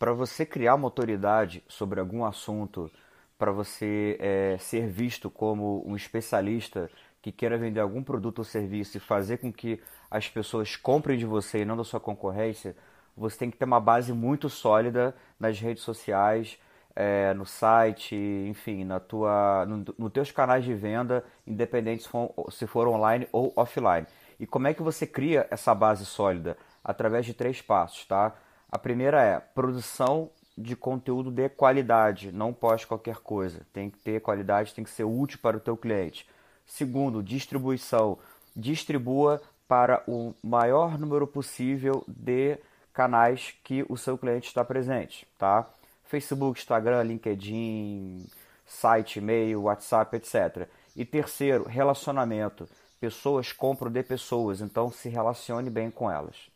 para você criar uma autoridade sobre algum assunto, para você é, ser visto como um especialista que queira vender algum produto ou serviço e fazer com que as pessoas comprem de você e não da sua concorrência, você tem que ter uma base muito sólida nas redes sociais, é, no site, enfim, na tua, no, nos teus canais de venda, independente se for, se for online ou offline. E como é que você cria essa base sólida? Através de três passos, tá? A primeira é produção de conteúdo de qualidade, não poste qualquer coisa. Tem que ter qualidade, tem que ser útil para o teu cliente. Segundo, distribuição. Distribua para o maior número possível de canais que o seu cliente está presente, tá? Facebook, Instagram, LinkedIn, site, e-mail, WhatsApp, etc. E terceiro, relacionamento. Pessoas compram de pessoas, então se relacione bem com elas.